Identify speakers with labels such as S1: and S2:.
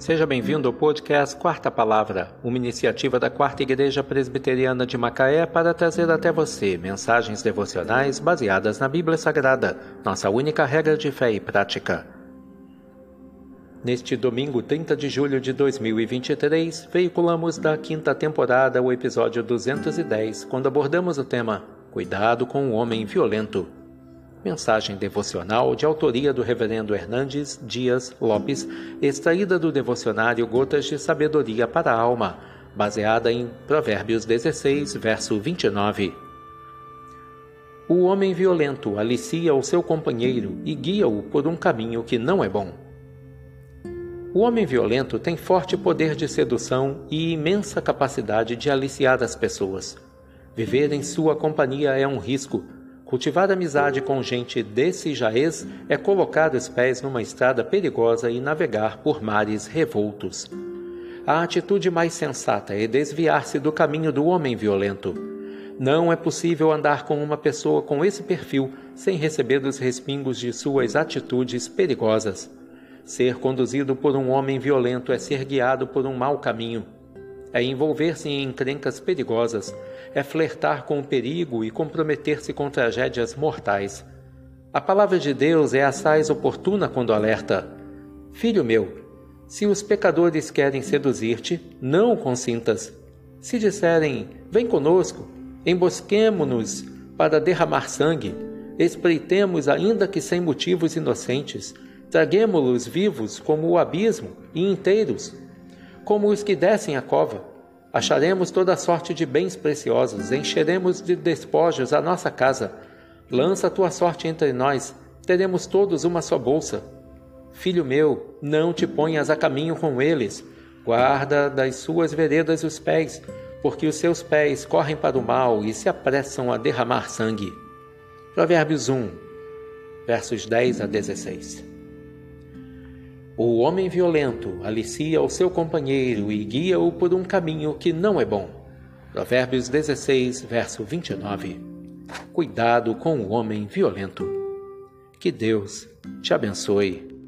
S1: Seja bem-vindo ao podcast Quarta Palavra, uma iniciativa da Quarta Igreja Presbiteriana de Macaé para trazer até você mensagens devocionais baseadas na Bíblia Sagrada, nossa única regra de fé e prática. Neste domingo 30 de julho de 2023, veiculamos da quinta temporada o episódio 210, quando abordamos o tema Cuidado com o Homem Violento. Mensagem devocional de autoria do Reverendo Hernandes Dias Lopes, extraída do devocionário Gotas de Sabedoria para a Alma, baseada em Provérbios 16, verso 29. O homem violento alicia o seu companheiro e guia-o por um caminho que não é bom. O homem violento tem forte poder de sedução e imensa capacidade de aliciar as pessoas. Viver em sua companhia é um risco, Cultivar amizade com gente desse jaez é colocar os pés numa estrada perigosa e navegar por mares revoltos. A atitude mais sensata é desviar-se do caminho do homem violento. Não é possível andar com uma pessoa com esse perfil sem receber os respingos de suas atitudes perigosas. Ser conduzido por um homem violento é ser guiado por um mau caminho é envolver-se em encrencas perigosas, é flertar com o perigo e comprometer-se com tragédias mortais. A palavra de Deus é assaz oportuna quando alerta: Filho meu, se os pecadores querem seduzir-te, não consintas. Se disserem: Vem conosco, embosquemo-nos para derramar sangue, espreitemos ainda que sem motivos inocentes, traguemo-los vivos como o abismo e inteiros como os que descem a cova. Acharemos toda sorte de bens preciosos, encheremos de despojos a nossa casa. Lança a tua sorte entre nós, teremos todos uma só bolsa. Filho meu, não te ponhas a caminho com eles, guarda das suas veredas os pés, porque os seus pés correm para o mal e se apressam a derramar sangue. Provérbios 1, versos 10 a 16. O homem violento alicia o seu companheiro e guia-o por um caminho que não é bom. Provérbios 16, verso 29. Cuidado com o homem violento. Que Deus te abençoe.